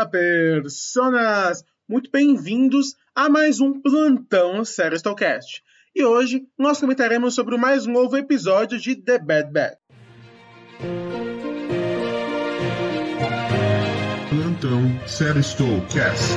Olá, personas! Muito bem-vindos a mais um Plantão Serestocast. E hoje nós comentaremos sobre o mais novo episódio de The Bad Bad. Plantão Serestocast.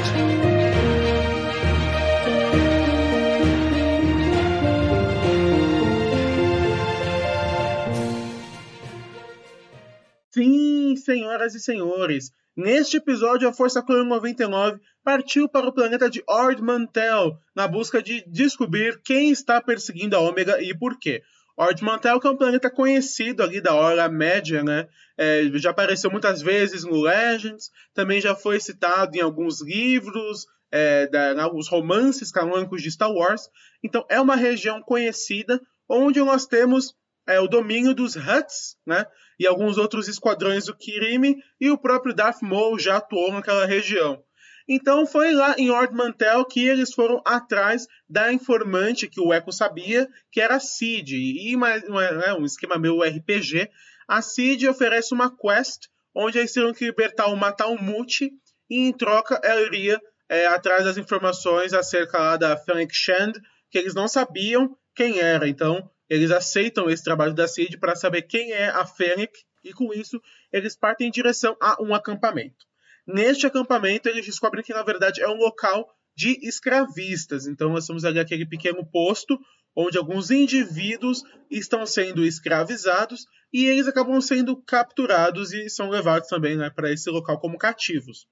Sim, senhoras e senhores, neste episódio a Força Clone 99 partiu para o planeta de Ord Mantell na busca de descobrir quem está perseguindo a Ômega e por quê. Ord Mantell, que é um planeta conhecido ali da Hora Média, né? É, já apareceu muitas vezes no Legends, também já foi citado em alguns livros, é, da, romances canônicos de Star Wars. Então é uma região conhecida onde nós temos é, o domínio dos Huts, né? E alguns outros esquadrões do Kirimi, e o próprio Darth Maul já atuou naquela região. Então foi lá em Ord Mantell que eles foram atrás da informante que o Echo sabia, que era a Cid. E mais, é, um esquema meio RPG. A Cid oferece uma quest onde eles teriam que libertar o matar Muti, e em troca ela iria é, atrás das informações acerca da Fennec Shand, que eles não sabiam quem era. Então eles aceitam esse trabalho da CID para saber quem é a Fennec e com isso eles partem em direção a um acampamento. Neste acampamento eles descobrem que na verdade é um local de escravistas. Então nós temos ali aquele pequeno posto onde alguns indivíduos estão sendo escravizados e eles acabam sendo capturados e são levados também né, para esse local como cativos.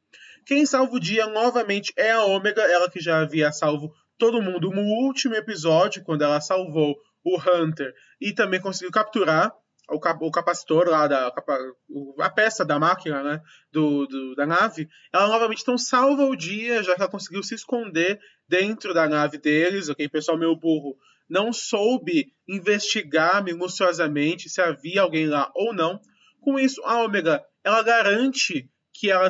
Quem salva o dia novamente é a Ômega, ela que já havia salvo todo mundo no último episódio, quando ela salvou o Hunter e também conseguiu capturar o, cap, o capacitor lá da a peça da máquina, né, do, do, da nave, ela novamente então salva o dia, já que ela conseguiu se esconder dentro da nave deles, ok? Pessoal meio burro não soube investigar minuciosamente se havia alguém lá ou não. Com isso, a Omega ela garante que ela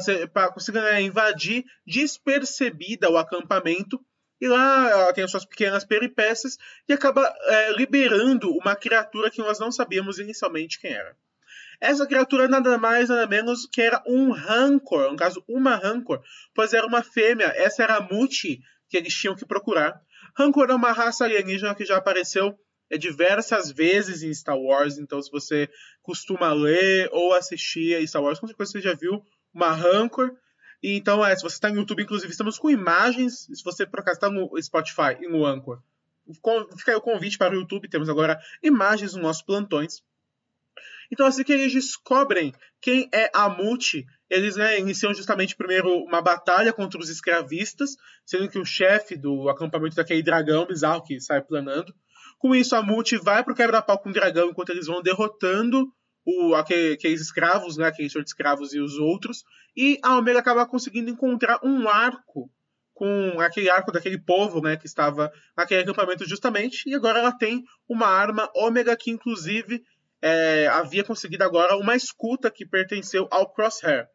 consiga né, invadir despercebida o acampamento e lá ela tem as suas pequenas peripécias e acaba é, liberando uma criatura que nós não sabíamos inicialmente quem era. Essa criatura nada mais, nada menos que era um Rancor, no caso, uma Rancor, pois era uma fêmea, essa era a Muti que eles tinham que procurar. Rancor é uma raça alienígena que já apareceu é, diversas vezes em Star Wars, então se você costuma ler ou assistir a Star Wars, com certeza você já viu uma Rancor. Então, é, se você está no YouTube, inclusive, estamos com imagens. Se você, por acaso, está no Spotify e no Anchor, fica aí o convite para o YouTube. Temos agora imagens dos nossos plantões. Então, assim que eles descobrem quem é a Multi, eles né, iniciam justamente primeiro uma batalha contra os escravistas, sendo que o chefe do acampamento daquele dragão bizarro que sai planando. Com isso, a Multi vai para o quebra-pau com o dragão enquanto eles vão derrotando o, aqueles escravos, né, aquele senhor de escravos e os outros, e a Omega acaba conseguindo encontrar um arco com aquele arco daquele povo, né, que estava naquele acampamento justamente, e agora ela tem uma arma Ômega que inclusive é, havia conseguido agora uma escuta que pertenceu ao Crosshair.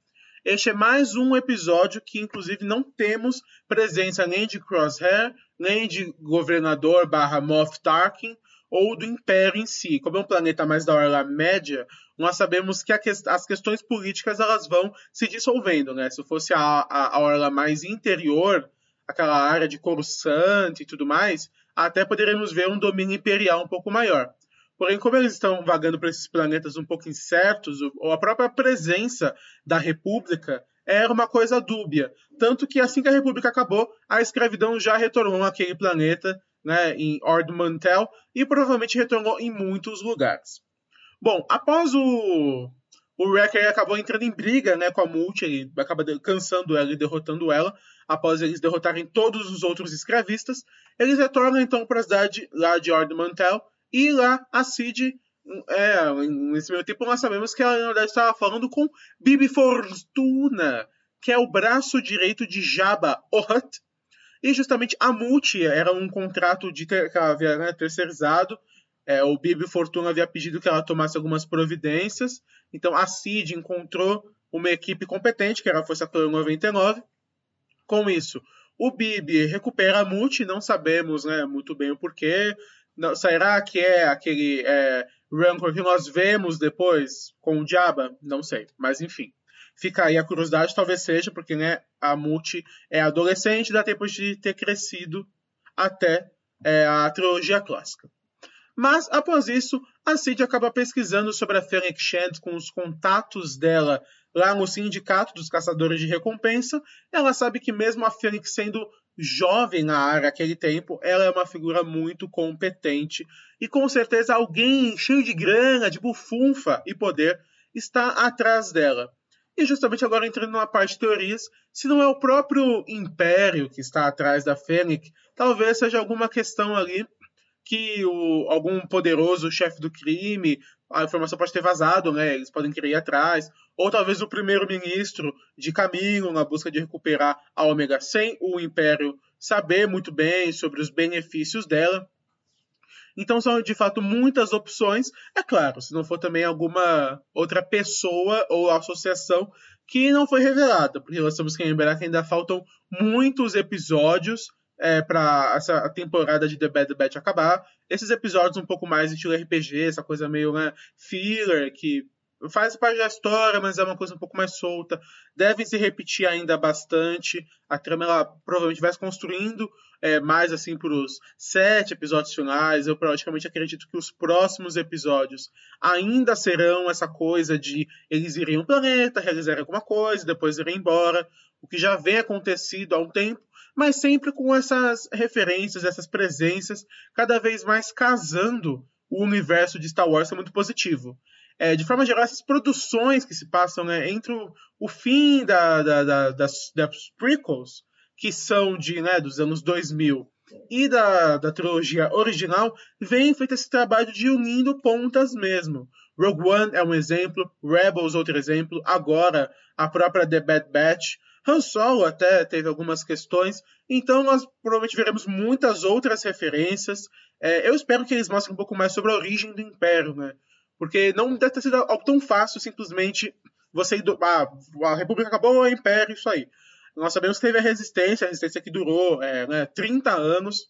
Este é mais um episódio que, inclusive, não temos presença nem de Crosshair, nem de governador barra Moff Tarkin, ou do Império em si. Como é um planeta mais da Orla Média, nós sabemos que, que as questões políticas elas vão se dissolvendo, né? Se fosse a, a, a Orla mais interior, aquela área de Coruscant e tudo mais, até poderíamos ver um domínio imperial um pouco maior. Porém, como eles estão vagando para esses planetas um pouco incertos, ou a própria presença da República era uma coisa dúbia. Tanto que assim que a República acabou, a escravidão já retornou àquele planeta né, em Ord Mantell e provavelmente retornou em muitos lugares. Bom, após o o Wrecker acabou entrando em briga né, com a Multi, ele acaba cansando ela e derrotando ela. Após eles derrotarem todos os outros escravistas, eles retornam então para a cidade lá de Ord Mantell e lá a Cid, é, nesse meio tempo nós sabemos que ela na verdade estava falando com Bibi Fortuna, que é o braço direito de Jabba Ohat, e justamente a Multi era um contrato de ter, que ela havia né, terceirizado. É, o Bibi Fortuna havia pedido que ela tomasse algumas providências. Então a CID encontrou uma equipe competente, que era a Força Clone 99. Com isso, o Bibi recupera a Multi, não sabemos né, muito bem o porquê. Não, será que é aquele é, Rancor que nós vemos depois com o Jabba? Não sei, mas enfim. Fica aí a curiosidade, talvez seja, porque né, a Multi é adolescente, dá tempo de ter crescido até é, a trilogia clássica. Mas, após isso, a Cid acaba pesquisando sobre a Fennec Shand com os contatos dela lá no Sindicato dos Caçadores de Recompensa. Ela sabe que mesmo a Fennec sendo jovem na área naquele tempo, ela é uma figura muito competente e com certeza alguém cheio de grana, de bufunfa e poder está atrás dela. E justamente agora entrando numa parte de teorias, se não é o próprio Império que está atrás da Fênix, talvez seja alguma questão ali que o, algum poderoso chefe do crime, a informação pode ter vazado, né? Eles podem querer ir atrás. Ou talvez o primeiro-ministro de caminho na busca de recuperar a Ômega sem o Império saber muito bem sobre os benefícios dela. Então são de fato muitas opções. É claro, se não for também alguma outra pessoa ou associação que não foi revelada, porque nós temos que lembrar que ainda faltam muitos episódios é, para essa temporada de The Bad Batch acabar. Esses episódios um pouco mais estilo RPG, essa coisa meio né, filler, que faz parte da história, mas é uma coisa um pouco mais solta. Deve se repetir ainda bastante. A trama ela provavelmente vai se construindo é, mais assim para os sete episódios finais. Eu praticamente acredito que os próximos episódios ainda serão essa coisa de eles irem um planeta, realizarem alguma coisa, depois irem embora. O que já vem acontecido há um tempo, mas sempre com essas referências, essas presenças, cada vez mais casando o universo de Star Wars é muito positivo. É, de forma geral, essas produções que se passam né, entre o, o fim da, da, da, das, das prequels, que são de, né, dos anos 2000, e da, da trilogia original, vem feito esse trabalho de unindo pontas mesmo. Rogue One é um exemplo, Rebels outro exemplo, agora a própria The Bad Batch. Han Solo até teve algumas questões, então nós provavelmente veremos muitas outras referências. É, eu espero que eles mostrem um pouco mais sobre a origem do Império, né? Porque não deve ter sido algo tão fácil simplesmente você ah, a República acabou, o Império, isso aí. Nós sabemos que teve a resistência, a resistência que durou é, né, 30 anos.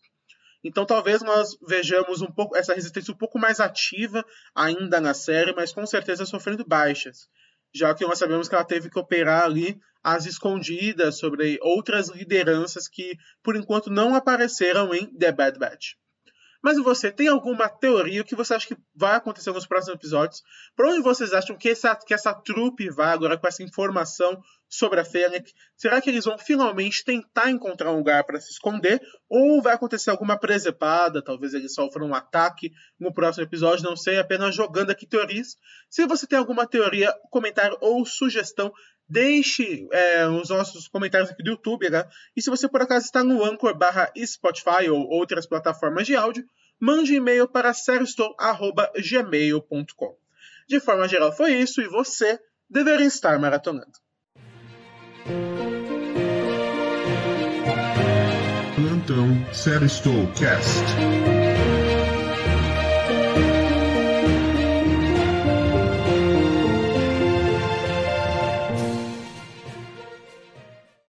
Então talvez nós vejamos um pouco essa resistência um pouco mais ativa ainda na série, mas com certeza sofrendo baixas, já que nós sabemos que ela teve que operar ali às escondidas sobre outras lideranças que por enquanto não apareceram em The Bad Batch. Mas você tem alguma teoria? Que você acha que vai acontecer nos próximos episódios? Para onde vocês acham que essa, que essa trupe vai agora com essa informação sobre a Fennec? Será que eles vão finalmente tentar encontrar um lugar para se esconder? Ou vai acontecer alguma presepada? Talvez eles sofram um ataque no próximo episódio? Não sei, apenas jogando aqui teorias. Se você tem alguma teoria, comentário ou sugestão, Deixe é, os nossos comentários aqui do YouTube, né? E se você por acaso está no Anchor barra Spotify ou outras plataformas de áudio, mande um e-mail para seriestou.gmail.com. De forma geral foi isso e você deveria estar maratonando. Plantão Seriestou Cast.